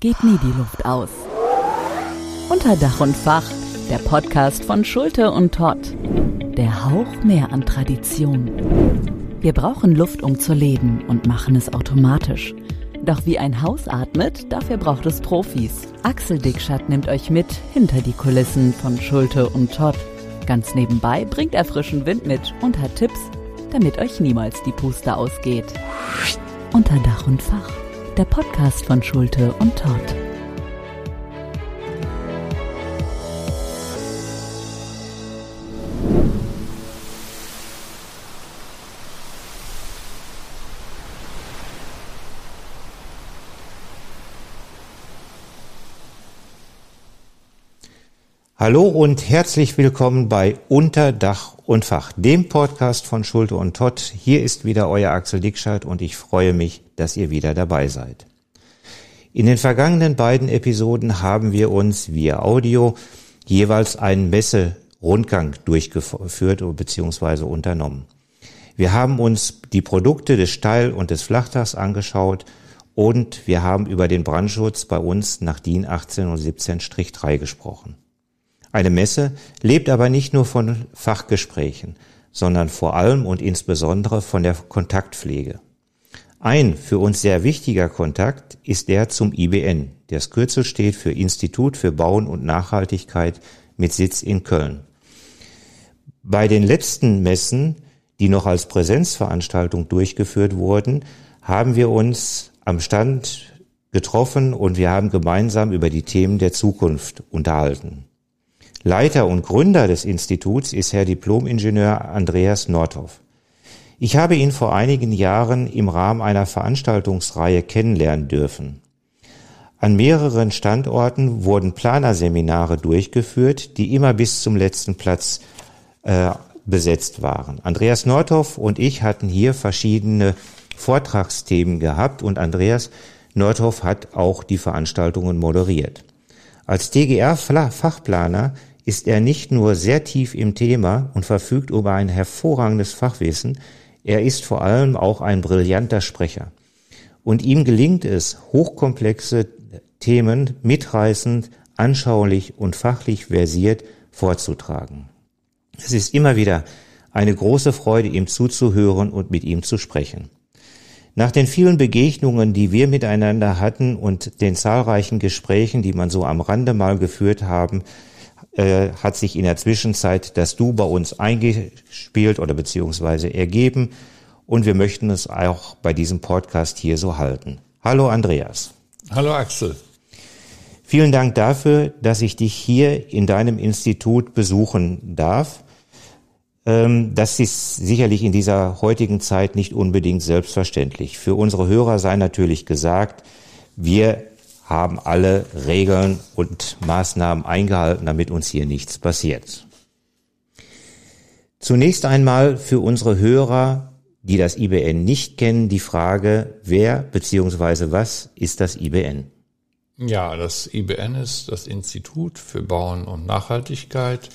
geht nie die Luft aus. Unter Dach und Fach, der Podcast von Schulte und Todd. Der Hauch mehr an Tradition. Wir brauchen Luft, um zu leben und machen es automatisch. Doch wie ein Haus atmet, dafür braucht es Profis. Axel Dickschat nimmt euch mit hinter die Kulissen von Schulte und Todd. Ganz nebenbei bringt er frischen Wind mit und hat Tipps, damit euch niemals die Puste ausgeht. Unter Dach und Fach, der Podcast von Schulte und Todd. Hallo und herzlich willkommen bei Unter Dach und Fach, dem Podcast von Schulte und Todd. Hier ist wieder euer Axel Dickschat und ich freue mich, dass ihr wieder dabei seid. In den vergangenen beiden Episoden haben wir uns via Audio jeweils einen Messe-Rundgang durchgeführt bzw. unternommen. Wir haben uns die Produkte des Steil- und des Flachdachs angeschaut und wir haben über den Brandschutz bei uns nach DIN 18 und 17-3 gesprochen. Eine Messe lebt aber nicht nur von Fachgesprächen, sondern vor allem und insbesondere von der Kontaktpflege. Ein für uns sehr wichtiger Kontakt ist der zum IBN. Das Kürzel steht für Institut für Bauen und Nachhaltigkeit mit Sitz in Köln. Bei den letzten Messen, die noch als Präsenzveranstaltung durchgeführt wurden, haben wir uns am Stand getroffen und wir haben gemeinsam über die Themen der Zukunft unterhalten. Leiter und Gründer des Instituts ist Herr Diplomingenieur Andreas Nordhoff. Ich habe ihn vor einigen Jahren im Rahmen einer Veranstaltungsreihe kennenlernen dürfen. An mehreren Standorten wurden Planerseminare durchgeführt, die immer bis zum letzten Platz äh, besetzt waren. Andreas Nordhoff und ich hatten hier verschiedene Vortragsthemen gehabt und Andreas Nordhoff hat auch die Veranstaltungen moderiert. Als DGR-Fachplaner ist er nicht nur sehr tief im Thema und verfügt über ein hervorragendes Fachwissen, er ist vor allem auch ein brillanter Sprecher. Und ihm gelingt es, hochkomplexe Themen mitreißend, anschaulich und fachlich versiert vorzutragen. Es ist immer wieder eine große Freude, ihm zuzuhören und mit ihm zu sprechen. Nach den vielen Begegnungen, die wir miteinander hatten und den zahlreichen Gesprächen, die man so am Rande mal geführt haben, äh, hat sich in der Zwischenzeit das Du bei uns eingespielt oder beziehungsweise ergeben und wir möchten es auch bei diesem Podcast hier so halten. Hallo Andreas. Hallo Axel. Vielen Dank dafür, dass ich dich hier in deinem Institut besuchen darf. Ähm, das ist sicherlich in dieser heutigen Zeit nicht unbedingt selbstverständlich. Für unsere Hörer sei natürlich gesagt, wir haben alle Regeln und Maßnahmen eingehalten, damit uns hier nichts passiert. Zunächst einmal für unsere Hörer, die das IBN nicht kennen, die Frage, wer bzw. was ist das IBN? Ja, das IBN ist das Institut für Bauen und Nachhaltigkeit.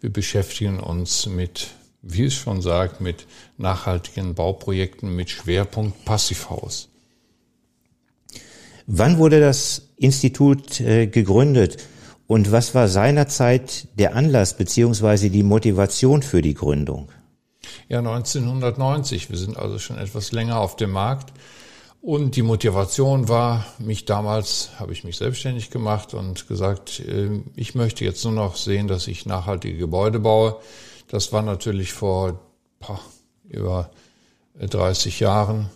Wir beschäftigen uns mit, wie es schon sagt, mit nachhaltigen Bauprojekten mit Schwerpunkt Passivhaus. Wann wurde das Institut äh, gegründet und was war seinerzeit der Anlass beziehungsweise die Motivation für die Gründung? Ja, 1990. Wir sind also schon etwas länger auf dem Markt. Und die Motivation war, mich damals habe ich mich selbstständig gemacht und gesagt, äh, ich möchte jetzt nur noch sehen, dass ich nachhaltige Gebäude baue. Das war natürlich vor boah, über 30 Jahren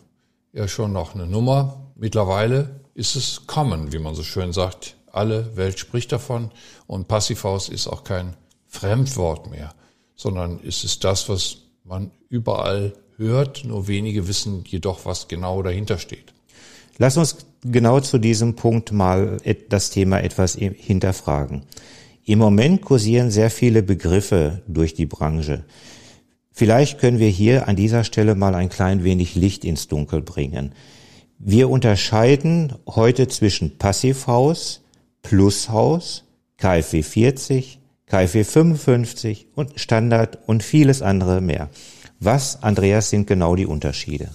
ja schon noch eine Nummer. Mittlerweile ist es common, wie man so schön sagt. Alle Welt spricht davon und Passivhaus ist auch kein Fremdwort mehr, sondern ist es das, was man überall hört, nur wenige wissen jedoch, was genau dahinter steht. Lass uns genau zu diesem Punkt mal das Thema etwas hinterfragen. Im Moment kursieren sehr viele Begriffe durch die Branche. Vielleicht können wir hier an dieser Stelle mal ein klein wenig Licht ins Dunkel bringen. Wir unterscheiden heute zwischen Passivhaus, Plushaus, KfW 40, KfW 55 und Standard und vieles andere mehr. Was, Andreas, sind genau die Unterschiede?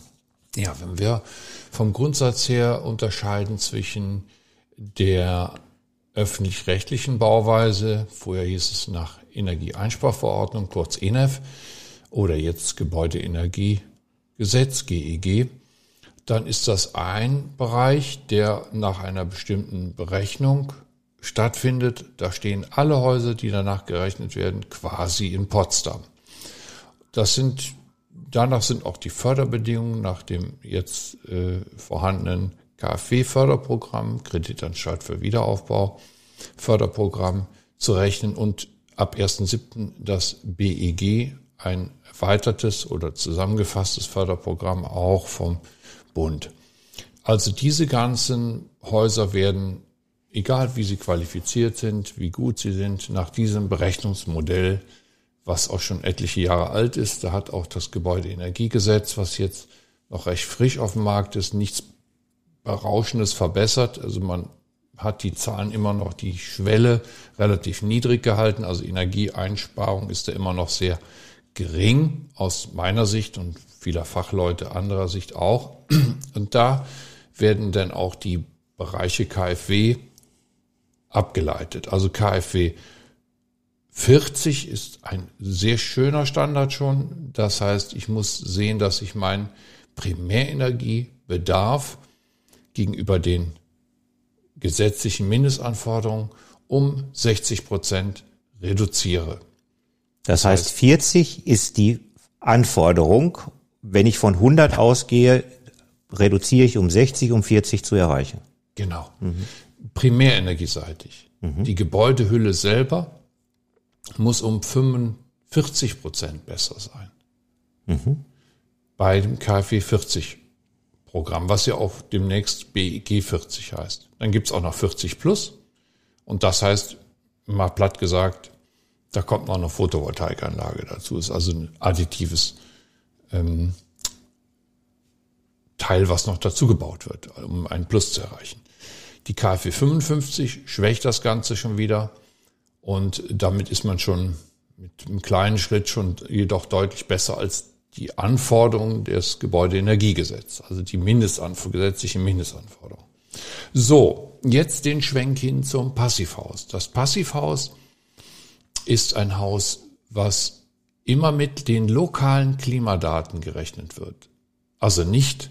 Ja, wenn wir vom Grundsatz her unterscheiden zwischen der öffentlich-rechtlichen Bauweise, vorher hieß es nach Energieeinsparverordnung, kurz ENEF, oder jetzt Gebäudeenergiegesetz, GEG, dann ist das ein Bereich, der nach einer bestimmten Berechnung stattfindet. Da stehen alle Häuser, die danach gerechnet werden, quasi in Potsdam. Das sind, danach sind auch die Förderbedingungen nach dem jetzt äh, vorhandenen KfW-Förderprogramm, Kreditanstalt für Wiederaufbau, Förderprogramm zu rechnen und ab 1.7. das BEG, ein erweitertes oder zusammengefasstes Förderprogramm auch vom Bund. Also diese ganzen Häuser werden, egal wie sie qualifiziert sind, wie gut sie sind, nach diesem Berechnungsmodell, was auch schon etliche Jahre alt ist, da hat auch das Gebäudeenergiegesetz, was jetzt noch recht frisch auf dem Markt ist, nichts Berauschendes verbessert. Also man hat die Zahlen immer noch die Schwelle relativ niedrig gehalten. Also Energieeinsparung ist da immer noch sehr gering aus meiner Sicht und vieler Fachleute anderer Sicht auch. Und da werden dann auch die Bereiche KfW abgeleitet. Also KfW 40 ist ein sehr schöner Standard schon. Das heißt, ich muss sehen, dass ich meinen Primärenergiebedarf gegenüber den gesetzlichen Mindestanforderungen um 60 Prozent reduziere. Das heißt, 40 ist die Anforderung. Wenn ich von 100 ausgehe, reduziere ich um 60, um 40 zu erreichen. Genau. Mhm. Primärenergieseitig. Mhm. Die Gebäudehülle selber muss um 45 Prozent besser sein. Mhm. Bei dem KfW 40 Programm, was ja auch demnächst BEG 40 heißt. Dann gibt's auch noch 40 Plus. Und das heißt, mal platt gesagt, da kommt noch eine Photovoltaikanlage dazu. Ist also ein additives ähm, Teil, was noch dazu gebaut wird, um einen Plus zu erreichen. Die KfW 55 schwächt das Ganze schon wieder und damit ist man schon mit einem kleinen Schritt schon jedoch deutlich besser als die Anforderungen des Gebäudeenergiegesetzes, also die Mindestanforderungen, gesetzliche Mindestanforderungen. So, jetzt den Schwenk hin zum Passivhaus. Das Passivhaus ist ein Haus, was immer mit den lokalen Klimadaten gerechnet wird. Also nicht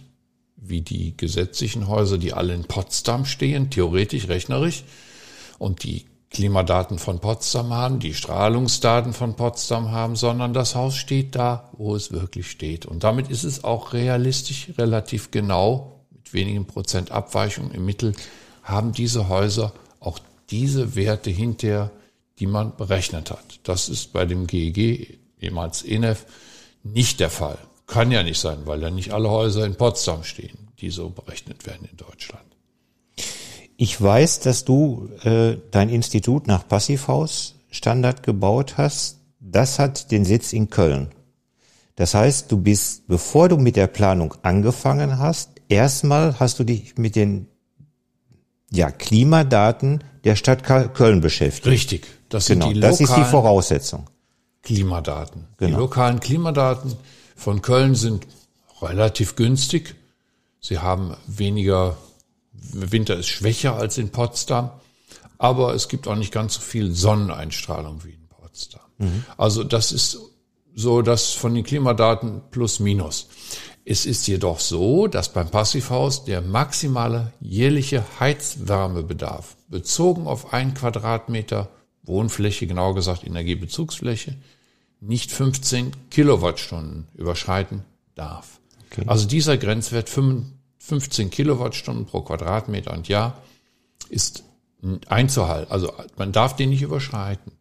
wie die gesetzlichen Häuser, die alle in Potsdam stehen, theoretisch, rechnerisch, und die Klimadaten von Potsdam haben, die Strahlungsdaten von Potsdam haben, sondern das Haus steht da, wo es wirklich steht. Und damit ist es auch realistisch, relativ genau, mit wenigen Prozent Abweichung im Mittel, haben diese Häuser auch diese Werte hinterher die man berechnet hat. Das ist bei dem GEG, ehemals ENEF, nicht der Fall. Kann ja nicht sein, weil ja nicht alle Häuser in Potsdam stehen, die so berechnet werden in Deutschland. Ich weiß, dass du äh, dein Institut nach Passivhaus Standard gebaut hast. Das hat den Sitz in Köln. Das heißt, du bist, bevor du mit der Planung angefangen hast, erstmal hast du dich mit den ja, Klimadaten der Stadt Köln beschäftigt. Richtig. Das genau, sind die das ist die Voraussetzung. Klimadaten. Genau. Die lokalen Klimadaten von Köln sind relativ günstig. Sie haben weniger, Winter ist schwächer als in Potsdam, aber es gibt auch nicht ganz so viel Sonneneinstrahlung wie in Potsdam. Mhm. Also das ist so das von den Klimadaten plus minus. Es ist jedoch so, dass beim Passivhaus der maximale jährliche Heizwärmebedarf bezogen auf ein Quadratmeter Wohnfläche, genauer gesagt Energiebezugsfläche, nicht 15 Kilowattstunden überschreiten darf. Okay. Also dieser Grenzwert 15 Kilowattstunden pro Quadratmeter und Jahr ist einzuhalten. Also man darf den nicht überschreiten.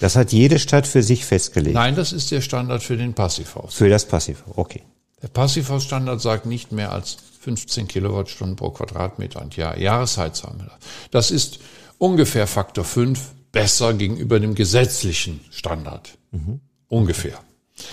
Das hat jede Stadt für sich festgelegt. Nein, das ist der Standard für den Passivhaus. Für das Passivhaus, okay. Der Passivhausstandard sagt nicht mehr als 15 Kilowattstunden pro Quadratmeter und Jahr Jahresheizwärme. Das ist ungefähr Faktor 5 besser gegenüber dem gesetzlichen Standard. Mhm. Ungefähr.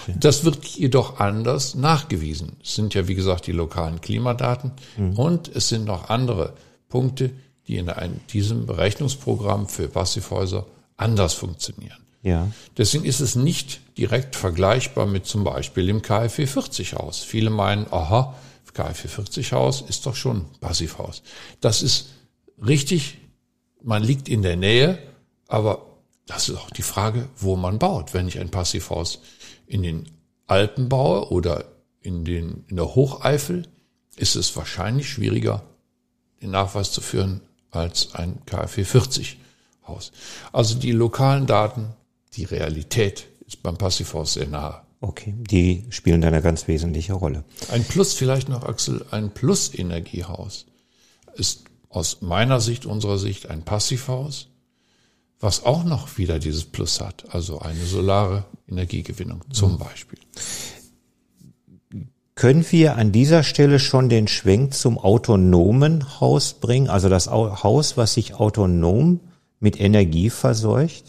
Okay. Das wird jedoch anders nachgewiesen. Es sind ja, wie gesagt, die lokalen Klimadaten mhm. und es sind noch andere Punkte, die in einem, diesem Berechnungsprogramm für Passivhäuser anders funktionieren. Ja. Deswegen ist es nicht direkt vergleichbar mit zum Beispiel dem KfW 40 Haus. Viele meinen, aha, KfW 40 Haus ist doch schon Passivhaus. Das ist richtig man liegt in der Nähe, aber das ist auch die Frage, wo man baut. Wenn ich ein Passivhaus in den Alpen baue oder in, den, in der Hocheifel, ist es wahrscheinlich schwieriger, den Nachweis zu führen als ein KfW 40 Haus. Also die lokalen Daten, die Realität ist beim Passivhaus sehr nahe. Okay, die spielen da eine ganz wesentliche Rolle. Ein Plus vielleicht noch, Axel, ein Plus-Energiehaus ist aus meiner Sicht, unserer Sicht ein Passivhaus, was auch noch wieder dieses Plus hat, also eine solare Energiegewinnung zum Beispiel. Können wir an dieser Stelle schon den Schwenk zum autonomen Haus bringen, also das Haus, was sich autonom mit Energie verseucht?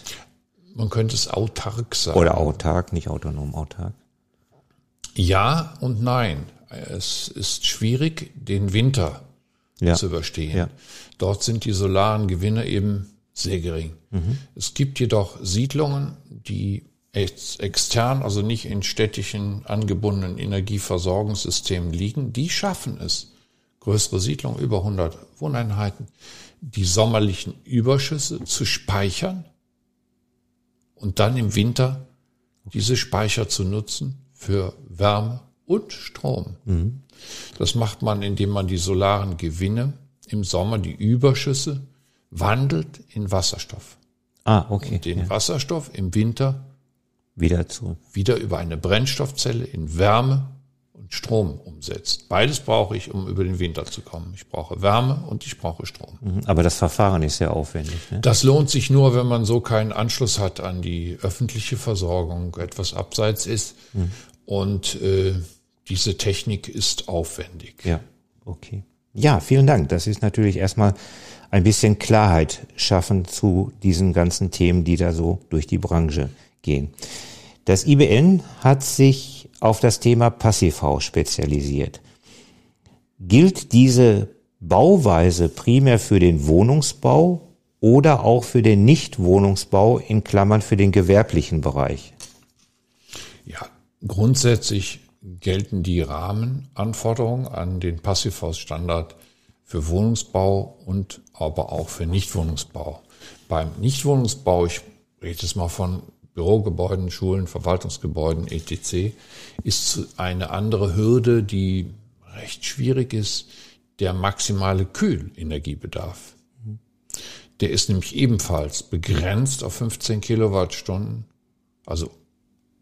Man könnte es autark sagen. Oder autark, nicht autonom, autark. Ja und nein. Es ist schwierig, den Winter ja. zu überstehen. Ja. Dort sind die solaren Gewinne eben sehr gering. Mhm. Es gibt jedoch Siedlungen, die ex extern, also nicht in städtischen angebundenen Energieversorgungssystemen liegen, die schaffen es, größere Siedlungen, über 100 Wohneinheiten, die sommerlichen Überschüsse zu speichern und dann im Winter diese Speicher zu nutzen für Wärme und Strom. Mhm. Das macht man, indem man die solaren Gewinne im Sommer, die Überschüsse, wandelt in Wasserstoff. Ah, okay. Und den ja. Wasserstoff im Winter wieder zu. Wieder über eine Brennstoffzelle in Wärme Strom umsetzt. Beides brauche ich, um über den Winter zu kommen. Ich brauche Wärme und ich brauche Strom. Mhm, aber das Verfahren ist sehr aufwendig. Ne? Das lohnt sich nur, wenn man so keinen Anschluss hat an die öffentliche Versorgung, etwas abseits ist. Mhm. Und äh, diese Technik ist aufwendig. Ja, okay. Ja, vielen Dank. Das ist natürlich erstmal ein bisschen Klarheit schaffen zu diesen ganzen Themen, die da so durch die Branche gehen. Das IBN hat sich auf das Thema Passivhaus spezialisiert. Gilt diese Bauweise primär für den Wohnungsbau oder auch für den Nichtwohnungsbau in Klammern für den gewerblichen Bereich? Ja, grundsätzlich gelten die Rahmenanforderungen an den Passivhausstandard für Wohnungsbau und aber auch für Nichtwohnungsbau. Beim Nichtwohnungsbau, ich rede jetzt mal von Bürogebäuden, Schulen, Verwaltungsgebäuden, etc., ist eine andere Hürde, die recht schwierig ist, der maximale Kühlenergiebedarf. Der ist nämlich ebenfalls begrenzt auf 15 Kilowattstunden, also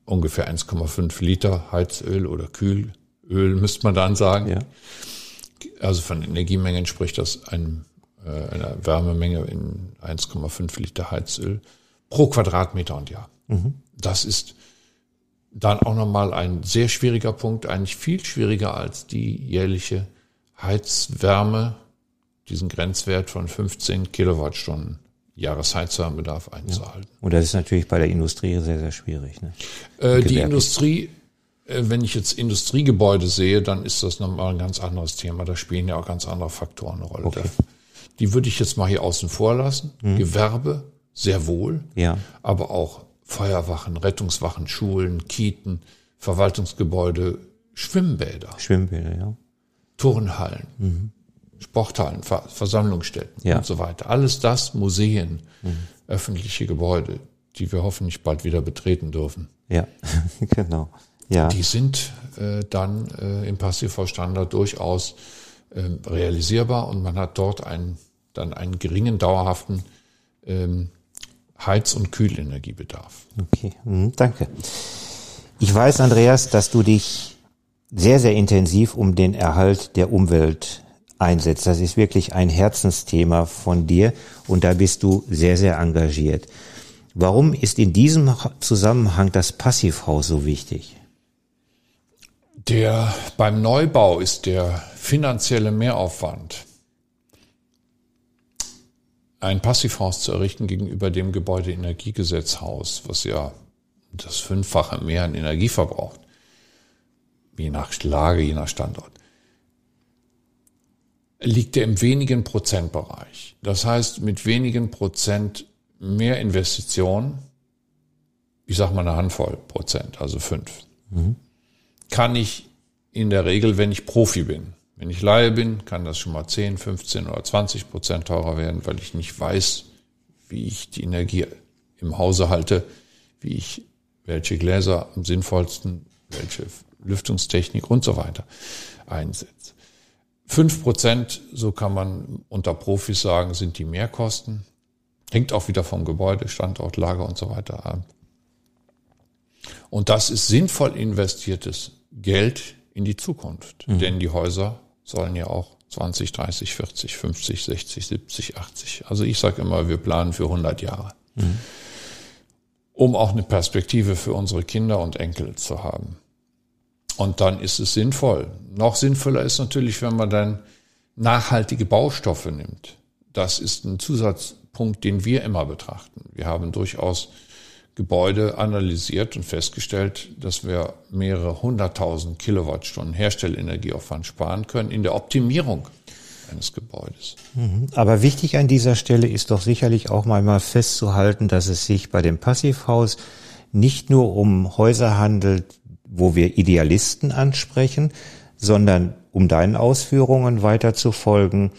ungefähr 1,5 Liter Heizöl oder Kühlöl, müsste man dann sagen. Ja. Also von Energiemengen spricht das ein, äh, einer Wärmemenge in 1,5 Liter Heizöl pro Quadratmeter und Jahr. Mhm. Das ist dann auch nochmal ein sehr schwieriger Punkt, eigentlich viel schwieriger als die jährliche Heizwärme, diesen Grenzwert von 15 Kilowattstunden Jahresheizwärmebedarf einzuhalten. Ja. Und das ist natürlich bei der Industrie sehr, sehr schwierig. Ne? Äh, die Industrie, äh, wenn ich jetzt Industriegebäude sehe, dann ist das nochmal ein ganz anderes Thema. Da spielen ja auch ganz andere Faktoren eine Rolle. Okay. Die würde ich jetzt mal hier außen vor lassen. Mhm. Gewerbe, sehr wohl. Ja. Aber auch Feuerwachen, Rettungswachen, Schulen, Kieten, Verwaltungsgebäude, Schwimmbäder. Schwimmbäder, ja. Turnhallen, mhm. Sporthallen, Ver Versammlungsstätten ja. und so weiter. Alles das Museen, mhm. öffentliche Gebäude, die wir hoffentlich bald wieder betreten dürfen. Ja, genau. Ja. Die sind äh, dann äh, im Passivhausstandard durchaus äh, realisierbar und man hat dort einen, dann einen geringen dauerhaften ähm, Heiz- und Kühlenergiebedarf. Okay, mhm, danke. Ich weiß, Andreas, dass du dich sehr, sehr intensiv um den Erhalt der Umwelt einsetzt. Das ist wirklich ein Herzensthema von dir und da bist du sehr, sehr engagiert. Warum ist in diesem Zusammenhang das Passivhaus so wichtig? Der, beim Neubau ist der finanzielle Mehraufwand ein Passivhaus zu errichten gegenüber dem Gebäudeenergiegesetzhaus, was ja das Fünffache mehr an Energie verbraucht, je nach Lage, je nach Standort, liegt er im wenigen Prozentbereich. Das heißt, mit wenigen Prozent mehr Investitionen, ich sage mal eine Handvoll Prozent, also fünf, mhm. kann ich in der Regel, wenn ich Profi bin, Wenn ich Laie bin, kann das schon mal 10, 15 oder 20 Prozent teurer werden, weil ich nicht weiß, wie ich die Energie im Hause halte, wie ich welche Gläser am sinnvollsten, welche Lüftungstechnik und so weiter einsetze. Fünf Prozent, so kann man unter Profis sagen, sind die Mehrkosten. Hängt auch wieder vom Gebäude, Standort, Lager und so weiter ab. Und das ist sinnvoll investiertes Geld in die Zukunft. Mhm. Denn die Häuser sollen ja auch 20, 30, 40, 50, 60, 70, 80. Also ich sage immer, wir planen für 100 Jahre. Mhm. Um auch eine Perspektive für unsere Kinder und Enkel zu haben. Und dann ist es sinnvoll. Noch sinnvoller ist natürlich, wenn man dann nachhaltige Baustoffe nimmt. Das ist ein Zusatzpunkt, den wir immer betrachten. Wir haben durchaus Gebäude analysiert und festgestellt, dass wir mehrere hunderttausend Kilowattstunden Herstellenergieaufwand sparen können in der Optimierung eines Gebäudes. Mhm. Aber wichtig an dieser Stelle ist doch sicherlich auch mal festzuhalten, dass es sich bei dem Passivhaus nicht nur um Häuser handelt, wo wir Idealisten ansprechen, sondern um deinen Ausführungen weiter zu folgen,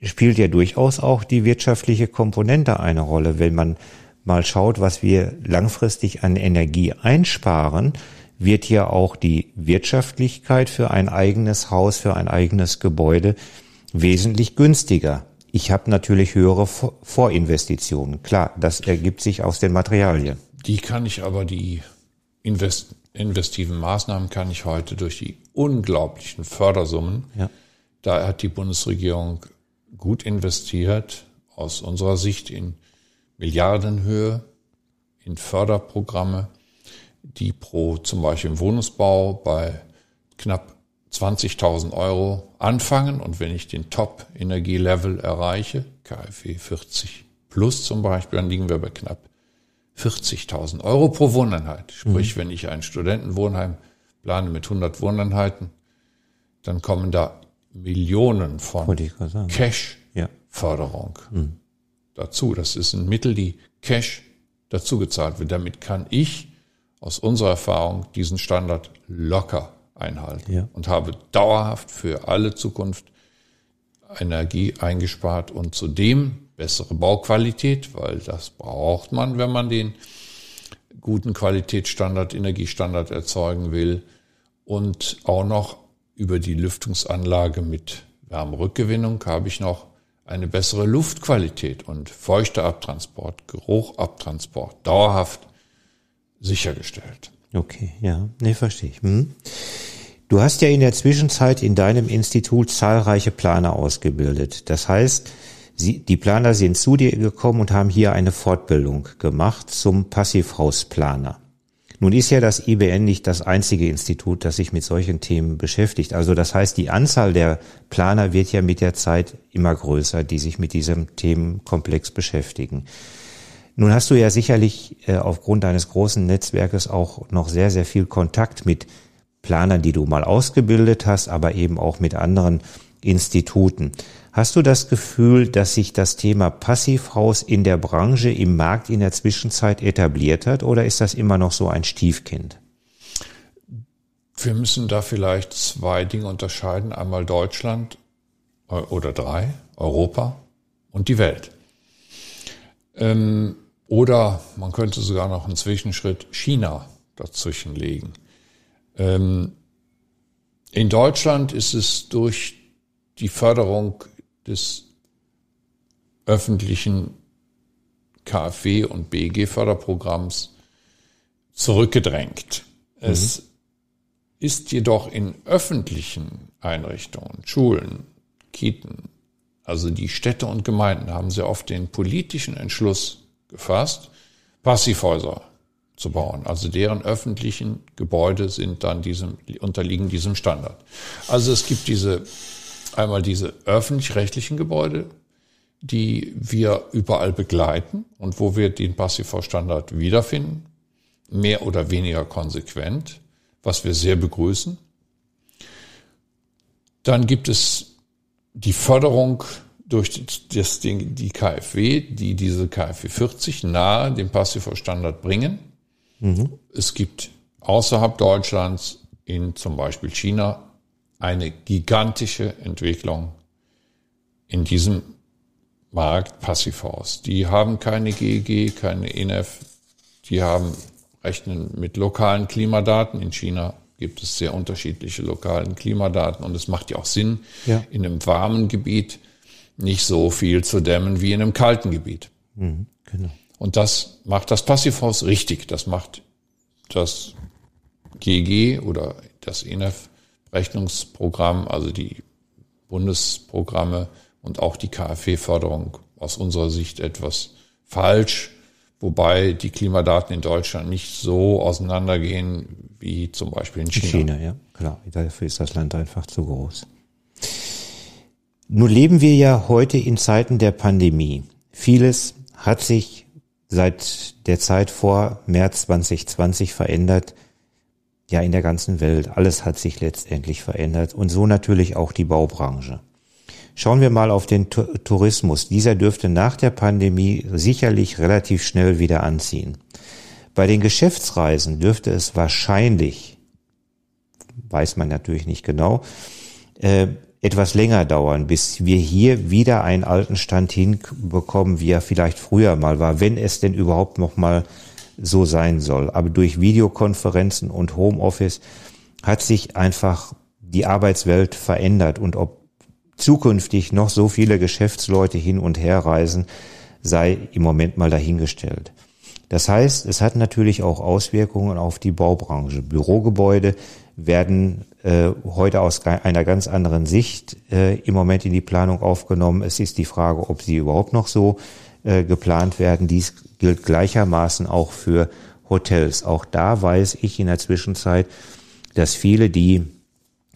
spielt ja durchaus auch die wirtschaftliche Komponente eine Rolle, wenn man mal schaut, was wir langfristig an Energie einsparen, wird ja auch die Wirtschaftlichkeit für ein eigenes Haus, für ein eigenes Gebäude wesentlich günstiger. Ich habe natürlich höhere Vorinvestitionen. Klar, das ergibt sich aus den Materialien. Die kann ich aber, die invest investiven Maßnahmen kann ich heute durch die unglaublichen Fördersummen, ja. da hat die Bundesregierung gut investiert, aus unserer Sicht in Milliardenhöhe in Förderprogramme, die pro zum Beispiel im Wohnungsbau bei knapp 20.000 Euro anfangen und wenn ich den Top-Energielevel erreiche, KfW 40 plus zum Beispiel, dann liegen wir bei knapp 40.000 Euro pro Wohneinheit. Sprich, mhm. wenn ich ein Studentenwohnheim plane mit 100 Wohneinheiten, dann kommen da Millionen von Cash-Förderung. Ja. Dazu. Das ist ein Mittel, die Cash dazu gezahlt wird. Damit kann ich aus unserer Erfahrung diesen Standard locker einhalten ja. und habe dauerhaft für alle Zukunft Energie eingespart und zudem bessere Bauqualität, weil das braucht man, wenn man den guten Qualitätsstandard, Energiestandard erzeugen will und auch noch über die Lüftungsanlage mit Wärmerückgewinnung habe ich noch eine bessere Luftqualität und feuchter Abtransport, Geruchabtransport dauerhaft sichergestellt. Okay, ja, nee, verstehe ich. Hm. Du hast ja in der Zwischenzeit in deinem Institut zahlreiche Planer ausgebildet. Das heißt, sie, die Planer sind zu dir gekommen und haben hier eine Fortbildung gemacht zum Passivhausplaner. Nun ist ja das IBN nicht das einzige Institut, das sich mit solchen Themen beschäftigt. Also das heißt, die Anzahl der Planer wird ja mit der Zeit immer größer, die sich mit diesem Themenkomplex beschäftigen. Nun hast du ja sicherlich äh, aufgrund deines großen Netzwerkes auch noch sehr, sehr viel Kontakt mit Planern, die du mal ausgebildet hast, aber eben auch mit anderen Instituten. Hast du das Gefühl, dass sich das Thema Passivhaus in der Branche im Markt in der Zwischenzeit etabliert hat oder ist das immer noch so ein Stiefkind? Wir müssen da vielleicht zwei Dinge unterscheiden. Einmal Deutschland äh, oder drei, Europa und die Welt. Ähm, oder man könnte sogar noch einen Zwischenschritt China dazwischen legen. Ähm, in Deutschland ist es durch die Förderung des öffentlichen KfW und BG-Förderprogramms zurückgedrängt. Mhm. Es ist jedoch in öffentlichen Einrichtungen, Schulen, Kita, also die Städte und Gemeinden haben sehr oft den politischen Entschluss gefasst, Passivhäuser zu bauen. Also deren öffentlichen Gebäude sind dann diesem, unterliegen diesem Standard. Also es gibt diese einmal diese öffentlich-rechtlichen Gebäude, die wir überall begleiten und wo wir den Passivhausstandard wiederfinden, mehr oder weniger konsequent, was wir sehr begrüßen. Dann gibt es die Förderung durch das Ding, die KfW, die diese KfW 40 nahe dem Passivhausstandard bringen. Mhm. Es gibt außerhalb Deutschlands in zum Beispiel China eine gigantische Entwicklung in diesem Markt Passivhaus. Die haben keine GEG, keine ENF, die haben rechnen mit lokalen Klimadaten. In China gibt es sehr unterschiedliche lokalen Klimadaten und es macht ja auch Sinn, ja. in einem warmen Gebiet nicht so viel zu dämmen wie in einem kalten Gebiet. Mhm, genau. Und das macht das Passivhaus richtig. Das macht das GG oder das ENF-Rechnungsprogramm, also die Bundesprogramme und auch die KfW-Förderung aus unserer Sicht etwas falsch, wobei die Klimadaten in Deutschland nicht so auseinandergehen wie zum Beispiel in China. In China, ja, klar. Dafür ist das Land einfach zu groß. Nun leben wir ja heute in Zeiten der Pandemie. Vieles hat sich seit der Zeit vor März 2020 verändert. Ja, in der ganzen Welt. Alles hat sich letztendlich verändert und so natürlich auch die Baubranche. Schauen wir mal auf den Tourismus. Dieser dürfte nach der Pandemie sicherlich relativ schnell wieder anziehen. Bei den Geschäftsreisen dürfte es wahrscheinlich, weiß man natürlich nicht genau, äh, etwas länger dauern, bis wir hier wieder einen alten Stand hinbekommen, wie er vielleicht früher mal war, wenn es denn überhaupt noch mal so sein soll. Aber durch Videokonferenzen und Homeoffice hat sich einfach die Arbeitswelt verändert und ob zukünftig noch so viele Geschäftsleute hin und her reisen, sei im Moment mal dahingestellt. Das heißt, es hat natürlich auch Auswirkungen auf die Baubranche. Bürogebäude werden äh, heute aus einer ganz anderen Sicht äh, im Moment in die Planung aufgenommen. Es ist die Frage, ob sie überhaupt noch so äh, geplant werden. Dies gilt gleichermaßen auch für Hotels. Auch da weiß ich in der Zwischenzeit, dass viele, die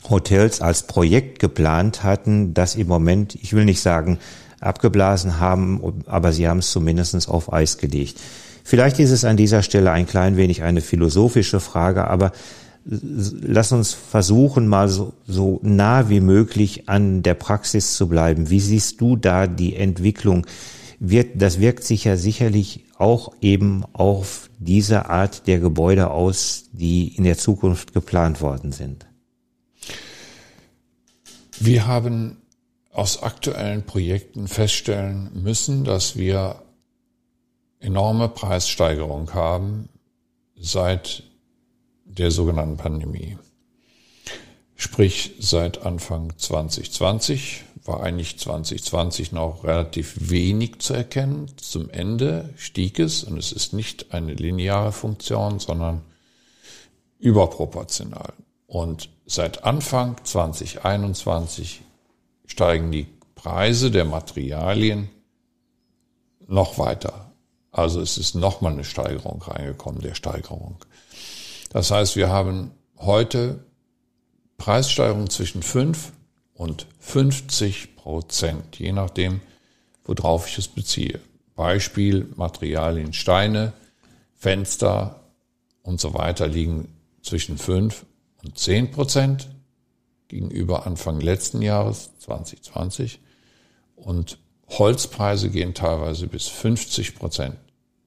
Hotels als Projekt geplant hatten, das im Moment, ich will nicht sagen, abgeblasen haben, aber sie haben es zumindest auf Eis gelegt. Vielleicht ist es an dieser Stelle ein klein wenig eine philosophische Frage, aber lass uns versuchen, mal so, so nah wie möglich an der Praxis zu bleiben. Wie siehst du da die Entwicklung? Wird, das wirkt sich ja sicherlich auch eben auf diese Art der Gebäude aus, die in der Zukunft geplant worden sind. Wir haben aus aktuellen Projekten feststellen müssen, dass wir enorme Preissteigerung haben seit der sogenannten Pandemie. Sprich, seit Anfang 2020 war eigentlich 2020 noch relativ wenig zu erkennen. Zum Ende stieg es und es ist nicht eine lineare Funktion, sondern überproportional. Und seit Anfang 2021 steigen die Preise der Materialien noch weiter. Also es ist nochmal eine Steigerung reingekommen, der Steigerung. Das heißt, wir haben heute Preissteigerungen zwischen 5 und 50 Prozent, je nachdem, worauf ich es beziehe. Beispiel Materialien, Steine, Fenster und so weiter liegen zwischen 5 und 10 Prozent gegenüber Anfang letzten Jahres 2020 und Holzpreise gehen teilweise bis 50 Prozent.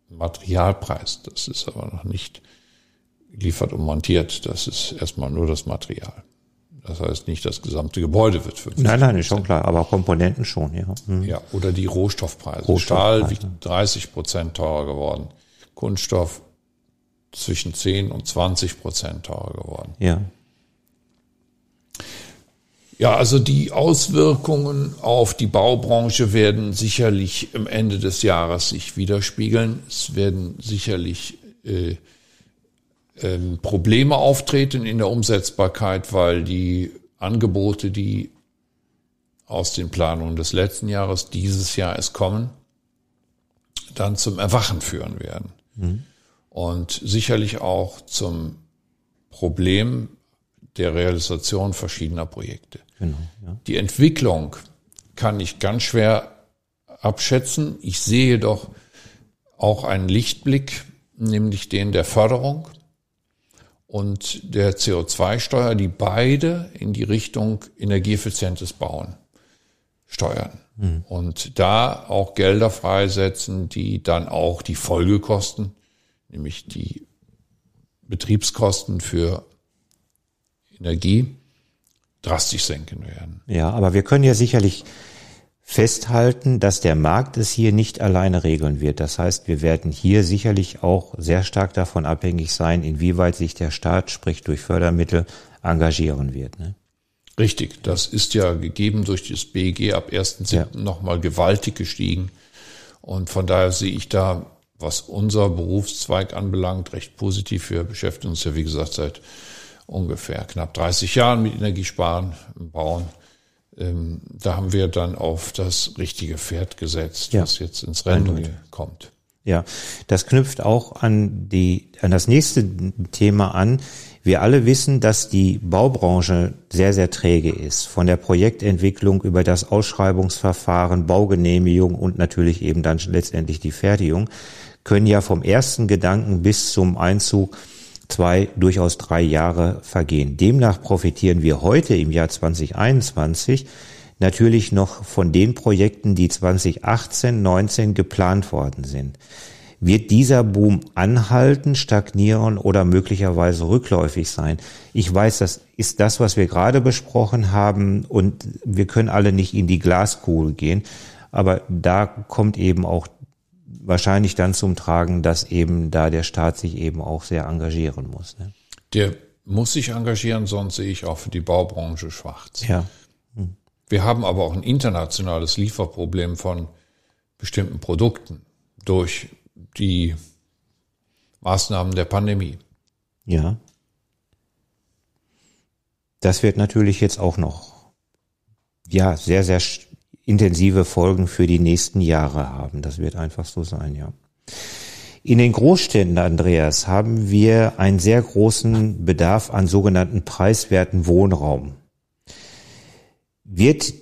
Materialpreis, das ist aber noch nicht liefert und montiert. Das ist erstmal nur das Material. Das heißt nicht, das gesamte Gebäude wird 50 Nein, nein, ist schon klar, aber Komponenten schon, ja. Mhm. Ja, oder die Rohstoffpreise. Rohstoffpreise. Stahl wiegt 30 Prozent teurer geworden. Kunststoff zwischen 10 und 20 Prozent teurer geworden. Ja. Ja, also die Auswirkungen auf die Baubranche werden sicherlich am Ende des Jahres sich widerspiegeln. Es werden sicherlich äh, ähm, Probleme auftreten in der Umsetzbarkeit, weil die Angebote, die aus den Planungen des letzten Jahres dieses Jahr es kommen, dann zum Erwachen führen werden. Mhm. Und sicherlich auch zum Problem der Realisation verschiedener Projekte. Genau, ja. Die Entwicklung kann ich ganz schwer abschätzen. Ich sehe doch auch einen Lichtblick, nämlich den der Förderung und der CO2-Steuer, die beide in die Richtung energieeffizientes Bauen steuern. Mhm. Und da auch Gelder freisetzen, die dann auch die Folgekosten, nämlich die Betriebskosten für Energie drastisch senken werden. Ja, aber wir können ja sicherlich festhalten, dass der Markt es hier nicht alleine regeln wird. Das heißt, wir werden hier sicherlich auch sehr stark davon abhängig sein, inwieweit sich der Staat, sprich durch Fördermittel, engagieren wird. Ne? Richtig, das ist ja gegeben durch das BEG ab 1.7. Ja. nochmal gewaltig gestiegen. Und von daher sehe ich da, was unser Berufszweig anbelangt, recht positiv. Wir beschäftigen uns ja, wie gesagt, seit ungefähr knapp 30 Jahren mit Energiesparen im Bauen ähm, da haben wir dann auf das richtige Pferd gesetzt, ja. was jetzt ins Rennen kommt. Ja, das knüpft auch an die, an das nächste Thema an. Wir alle wissen, dass die Baubranche sehr, sehr träge ist. Von der Projektentwicklung über das Ausschreibungsverfahren, Baugenehmigung und natürlich eben dann letztendlich die Fertigung können ja vom ersten Gedanken bis zum Einzug zwei, durchaus drei Jahre vergehen. Demnach profitieren wir heute im Jahr 2021 natürlich noch von den Projekten, die 2018, 19 geplant worden sind. Wird dieser Boom anhalten, stagnieren oder möglicherweise rückläufig sein? Ich weiß, das ist das, was wir gerade besprochen haben und wir können alle nicht in die Glaskugel gehen. Aber da kommt eben auch wahrscheinlich dann zum Tragen, dass eben da der Staat sich eben auch sehr engagieren muss. Ne? Der muss sich engagieren, sonst sehe ich auch für die Baubranche schwarz. Ja. Hm. Wir haben aber auch ein internationales Lieferproblem von bestimmten Produkten durch die Maßnahmen der Pandemie. Ja. Das wird natürlich jetzt auch noch, ja, sehr, sehr intensive Folgen für die nächsten Jahre haben. Das wird einfach so sein, ja. In den Großstädten, Andreas, haben wir einen sehr großen Bedarf an sogenannten preiswerten Wohnraum. Wird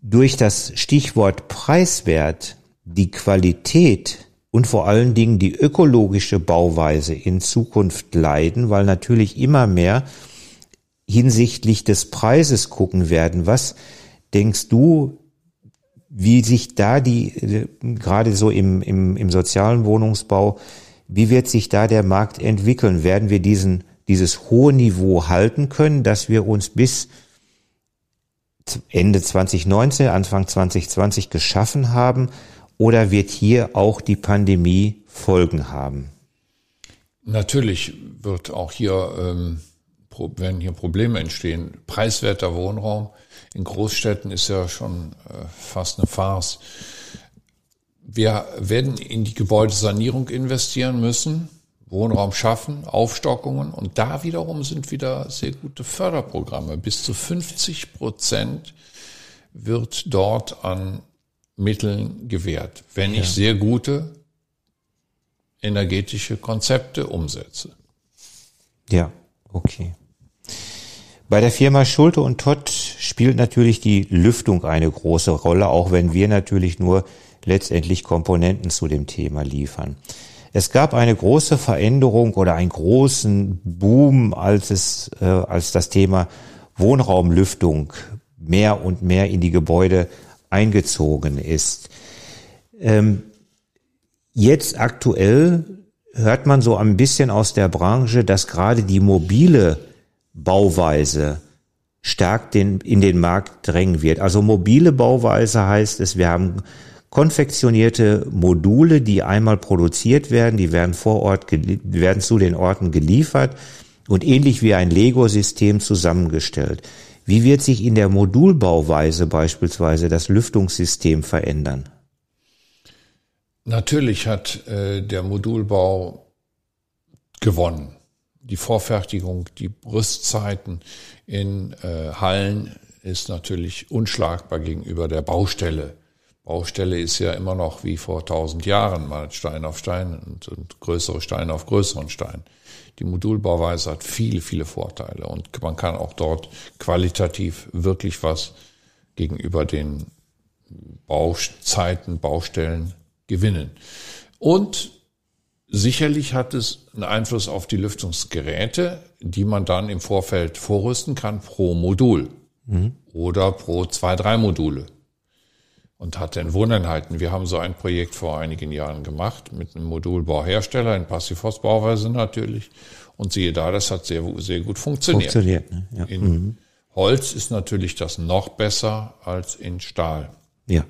durch das Stichwort preiswert die Qualität und vor allen Dingen die ökologische Bauweise in Zukunft leiden, weil natürlich immer mehr hinsichtlich des Preises gucken werden, was denkst du, wie sich da die, gerade so im, im, im sozialen Wohnungsbau, wie wird sich da der Markt entwickeln? Werden wir diesen, dieses hohe Niveau halten können, dass wir uns bis Ende 2019, Anfang 2020 geschaffen haben? Oder wird hier auch die Pandemie Folgen haben? Natürlich wird auch hier, ähm, werden hier Probleme entstehen. Preiswerter Wohnraum in Großstädten ist ja schon äh, fast eine Farce. Wir werden in die Gebäudesanierung investieren müssen, Wohnraum schaffen, Aufstockungen und da wiederum sind wieder sehr gute Förderprogramme. Bis zu 50 Prozent wird dort an Mitteln gewährt, wenn ja. ich sehr gute energetische Konzepte umsetze. Ja, okay. Bei der Firma Schulte und Todd spielt natürlich die Lüftung eine große Rolle, auch wenn wir natürlich nur letztendlich Komponenten zu dem Thema liefern. Es gab eine große Veränderung oder einen großen Boom, als es, äh, als das Thema Wohnraumlüftung mehr und mehr in die Gebäude eingezogen ist. Ähm, jetzt aktuell hört man so ein bisschen aus der Branche, dass gerade die mobile Bauweise stark den, in den Markt drängen wird. Also mobile Bauweise heißt es, wir haben konfektionierte Module, die einmal produziert werden, die werden vor Ort, werden zu den Orten geliefert und ähnlich wie ein Lego-System zusammengestellt. Wie wird sich in der Modulbauweise beispielsweise das Lüftungssystem verändern? Natürlich hat äh, der Modulbau gewonnen die Vorfertigung, die Rüstzeiten in äh, Hallen ist natürlich unschlagbar gegenüber der Baustelle. Baustelle ist ja immer noch wie vor tausend Jahren, mal Stein auf Stein und, und größere Steine auf größeren Steinen. Die Modulbauweise hat viele, viele Vorteile und man kann auch dort qualitativ wirklich was gegenüber den Bauzeiten, Baustellen gewinnen. Und Sicherlich hat es einen Einfluss auf die Lüftungsgeräte, die man dann im Vorfeld vorrüsten kann pro Modul mhm. oder pro zwei, drei Module. Und hat dann Wohneinheiten. Wir haben so ein Projekt vor einigen Jahren gemacht mit einem Modulbauhersteller in Passivhaus-Bauweise natürlich. Und siehe da, das hat sehr, sehr gut funktioniert. Funktioniert, ne? ja. In mhm. Holz ist natürlich das noch besser als in Stahl. Ja.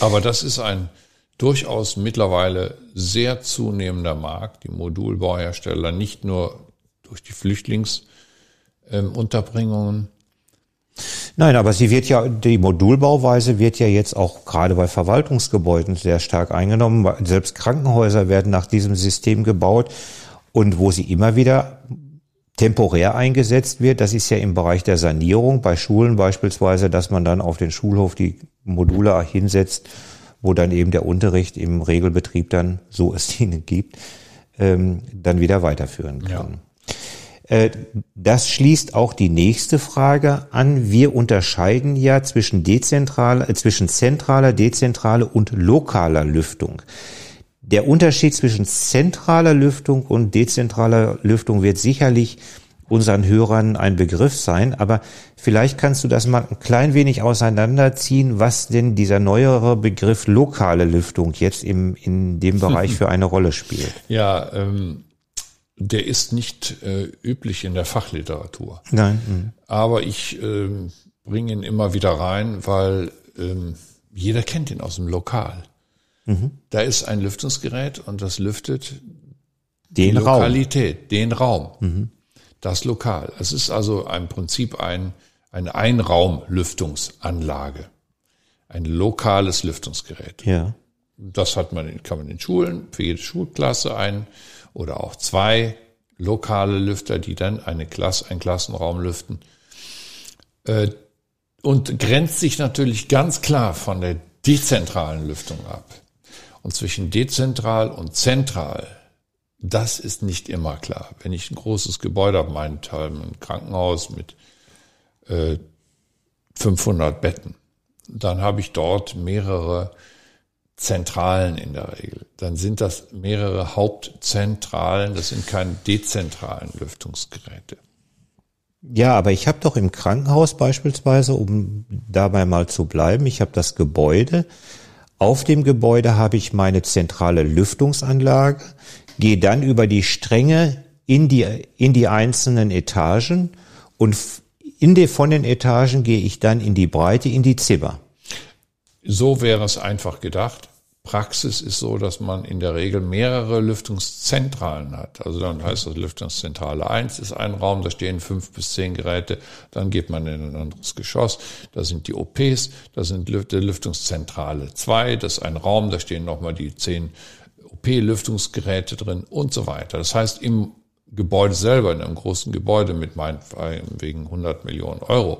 Aber das ist ein durchaus mittlerweile sehr zunehmender Markt. Die Modulbauhersteller nicht nur durch die Flüchtlingsunterbringungen. Nein, aber sie wird ja, die Modulbauweise wird ja jetzt auch gerade bei Verwaltungsgebäuden sehr stark eingenommen. Selbst Krankenhäuser werden nach diesem System gebaut und wo sie immer wieder temporär eingesetzt wird, das ist ja im Bereich der Sanierung, bei Schulen beispielsweise, dass man dann auf den Schulhof die Module hinsetzt, wo dann eben der Unterricht im Regelbetrieb dann, so es ihn gibt, ähm, dann wieder weiterführen kann. Ja. Äh, das schließt auch die nächste Frage an. Wir unterscheiden ja zwischen dezentraler, äh, zwischen zentraler, dezentraler und lokaler Lüftung. Der Unterschied zwischen zentraler Lüftung und dezentraler Lüftung wird sicherlich unseren Hörern ein Begriff sein, aber vielleicht kannst du das mal ein klein wenig auseinanderziehen, was denn dieser neuere Begriff lokale Lüftung jetzt im, in dem Bereich für eine Rolle spielt. Ja, ähm, der ist nicht äh, üblich in der Fachliteratur. Nein. Mhm. Aber ich ähm, bringe ihn immer wieder rein, weil ähm, jeder kennt ihn aus dem Lokal. Mhm. Da ist ein Lüftungsgerät und das lüftet den die Lokalität, Raum. den Raum, mhm. das Lokal. Es ist also im Prinzip ein, eine Einraumlüftungsanlage, ein lokales Lüftungsgerät. Ja. Das hat man, kann man in Schulen für jede Schulklasse ein oder auch zwei lokale Lüfter, die dann eine Klasse, einen Klassenraum lüften. Äh, und grenzt sich natürlich ganz klar von der dezentralen Lüftung ab. Und zwischen dezentral und zentral, das ist nicht immer klar. Wenn ich ein großes Gebäude habe, meinethalben ein Krankenhaus mit äh, 500 Betten, dann habe ich dort mehrere Zentralen in der Regel. Dann sind das mehrere Hauptzentralen, das sind keine dezentralen Lüftungsgeräte. Ja, aber ich habe doch im Krankenhaus beispielsweise, um dabei mal zu bleiben, ich habe das Gebäude, auf dem Gebäude habe ich meine zentrale Lüftungsanlage, gehe dann über die Stränge in die, in die einzelnen Etagen und in die, von den Etagen gehe ich dann in die Breite, in die Zimmer. So wäre es einfach gedacht. Praxis ist so, dass man in der Regel mehrere Lüftungszentralen hat. Also dann heißt das Lüftungszentrale 1 ist ein Raum, da stehen fünf bis zehn Geräte, dann geht man in ein anderes Geschoss, da sind die OPs, da sind Lüftungszentrale 2, das ist ein Raum, da stehen nochmal die zehn OP-Lüftungsgeräte drin und so weiter. Das heißt, im Gebäude selber, in einem großen Gebäude mit meinetwegen 100 Millionen Euro,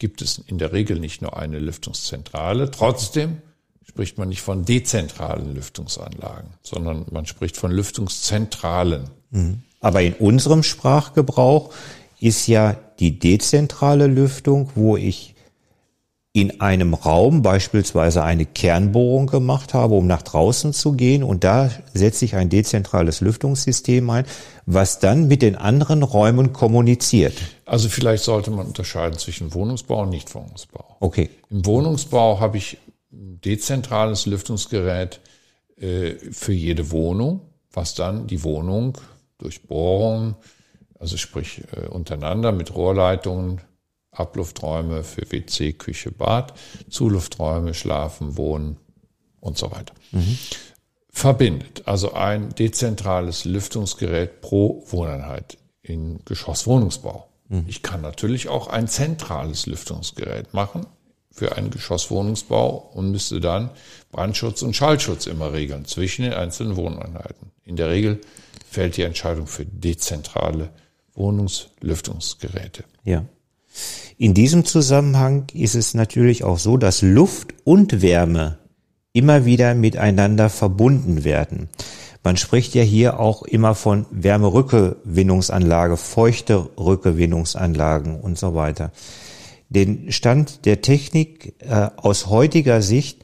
gibt es in der Regel nicht nur eine Lüftungszentrale. Trotzdem spricht man nicht von dezentralen Lüftungsanlagen, sondern man spricht von Lüftungszentralen. Mhm. Aber in unserem Sprachgebrauch ist ja die dezentrale Lüftung, wo ich in einem Raum beispielsweise eine Kernbohrung gemacht habe, um nach draußen zu gehen. Und da setze ich ein dezentrales Lüftungssystem ein, was dann mit den anderen Räumen kommuniziert. Also vielleicht sollte man unterscheiden zwischen Wohnungsbau und Nichtwohnungsbau. Okay. Im Wohnungsbau habe ich dezentrales Lüftungsgerät äh, für jede Wohnung, was dann die Wohnung durch Bohrung, also sprich äh, untereinander mit Rohrleitungen, Ablufträume für WC, Küche, Bad, Zulufträume, Schlafen, Wohnen und so weiter. Mhm. Verbindet also ein dezentrales Lüftungsgerät pro Wohneinheit in Geschosswohnungsbau. Mhm. Ich kann natürlich auch ein zentrales Lüftungsgerät machen, für einen Geschosswohnungsbau und müsste dann Brandschutz und Schallschutz immer regeln zwischen den einzelnen Wohneinheiten. In der Regel fällt die Entscheidung für dezentrale Wohnungslüftungsgeräte. Ja. In diesem Zusammenhang ist es natürlich auch so, dass Luft und Wärme immer wieder miteinander verbunden werden. Man spricht ja hier auch immer von Wärmerückgewinnungsanlage, feuchte Rückgewinnungsanlagen und so weiter. Den Stand der Technik äh, aus heutiger Sicht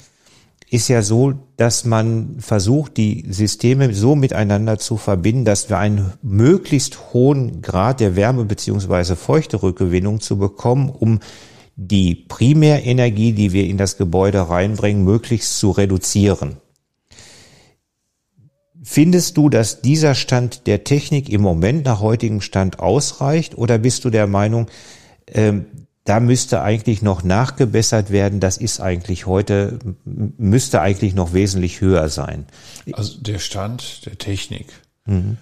ist ja so, dass man versucht, die Systeme so miteinander zu verbinden, dass wir einen möglichst hohen Grad der Wärme beziehungsweise feuchte Rückgewinnung zu bekommen, um die Primärenergie, die wir in das Gebäude reinbringen, möglichst zu reduzieren. Findest du, dass dieser Stand der Technik im Moment nach heutigem Stand ausreicht oder bist du der Meinung, ähm, da müsste eigentlich noch nachgebessert werden. Das ist eigentlich heute, müsste eigentlich noch wesentlich höher sein. Also der Stand der Technik. Mhm.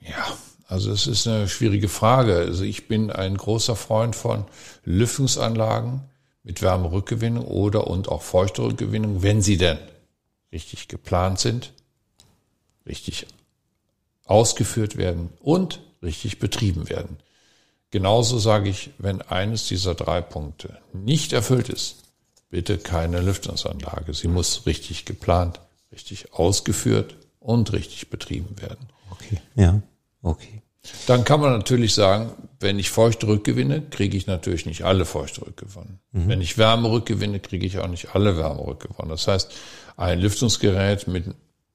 Ja, also es ist eine schwierige Frage. Also ich bin ein großer Freund von Lüftungsanlagen mit Wärmerückgewinnung oder und auch Feuchterückgewinnung, wenn sie denn richtig geplant sind, richtig ausgeführt werden und richtig betrieben werden. Genauso sage ich, wenn eines dieser drei Punkte nicht erfüllt ist, bitte keine Lüftungsanlage. Sie muss richtig geplant, richtig ausgeführt und richtig betrieben werden. Okay, ja, okay. Dann kann man natürlich sagen, wenn ich Feuchte rückgewinne, kriege ich natürlich nicht alle Feuchte rückgewonnen. Mhm. Wenn ich Wärme rückgewinne, kriege ich auch nicht alle Wärme rückgewonnen. Das heißt, ein Lüftungsgerät mit,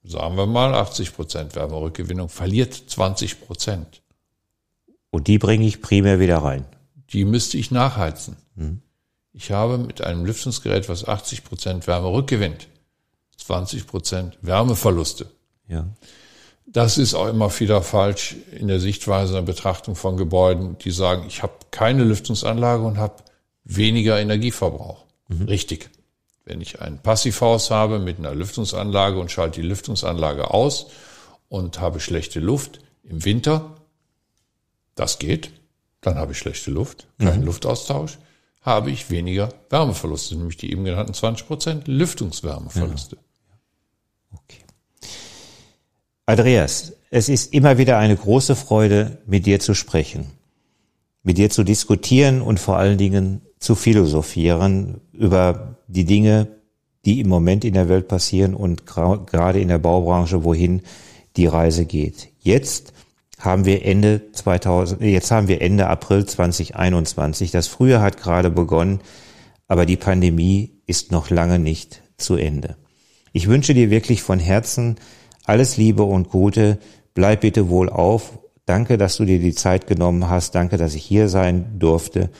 sagen wir mal, 80 Prozent Wärmerückgewinnung verliert 20 Prozent. Und die bringe ich primär wieder rein. Die müsste ich nachheizen. Hm. Ich habe mit einem Lüftungsgerät, was 80 Prozent Wärme rückgewinnt, 20 Prozent Wärmeverluste. Ja. Das ist auch immer wieder falsch in der Sichtweise der Betrachtung von Gebäuden, die sagen, ich habe keine Lüftungsanlage und habe weniger Energieverbrauch. Mhm. Richtig. Wenn ich ein Passivhaus habe mit einer Lüftungsanlage und schalte die Lüftungsanlage aus und habe schlechte Luft im Winter, das geht. Dann habe ich schlechte Luft, keinen mhm. Luftaustausch, habe ich weniger Wärmeverluste, nämlich die eben genannten 20 Prozent Lüftungswärmeverluste. Ja. Okay. Andreas, es ist immer wieder eine große Freude, mit dir zu sprechen, mit dir zu diskutieren und vor allen Dingen zu philosophieren über die Dinge, die im Moment in der Welt passieren und gerade in der Baubranche, wohin die Reise geht. Jetzt haben wir Ende 2000, jetzt haben wir Ende April 2021. Das Frühjahr hat gerade begonnen, aber die Pandemie ist noch lange nicht zu Ende. Ich wünsche dir wirklich von Herzen alles Liebe und Gute. Bleib bitte wohl auf. Danke, dass du dir die Zeit genommen hast. Danke, dass ich hier sein durfte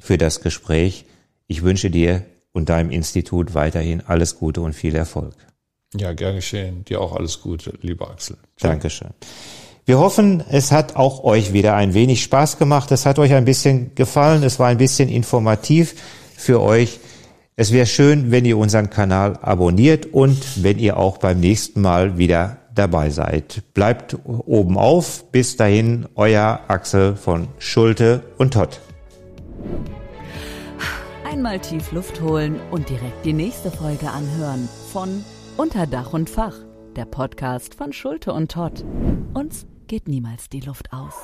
für das Gespräch. Ich wünsche dir und deinem Institut weiterhin alles Gute und viel Erfolg. Ja, gern geschehen. Dir auch alles Gute, lieber Axel. Ciao. Dankeschön. Wir hoffen, es hat auch euch wieder ein wenig Spaß gemacht. Es hat euch ein bisschen gefallen. Es war ein bisschen informativ für euch. Es wäre schön, wenn ihr unseren Kanal abonniert und wenn ihr auch beim nächsten Mal wieder dabei seid. Bleibt oben auf. Bis dahin, euer Axel von Schulte und Tott. Einmal tief Luft holen und direkt die nächste Folge anhören von Unter Dach und Fach, der Podcast von Schulte und Tott. Uns geht niemals die Luft aus.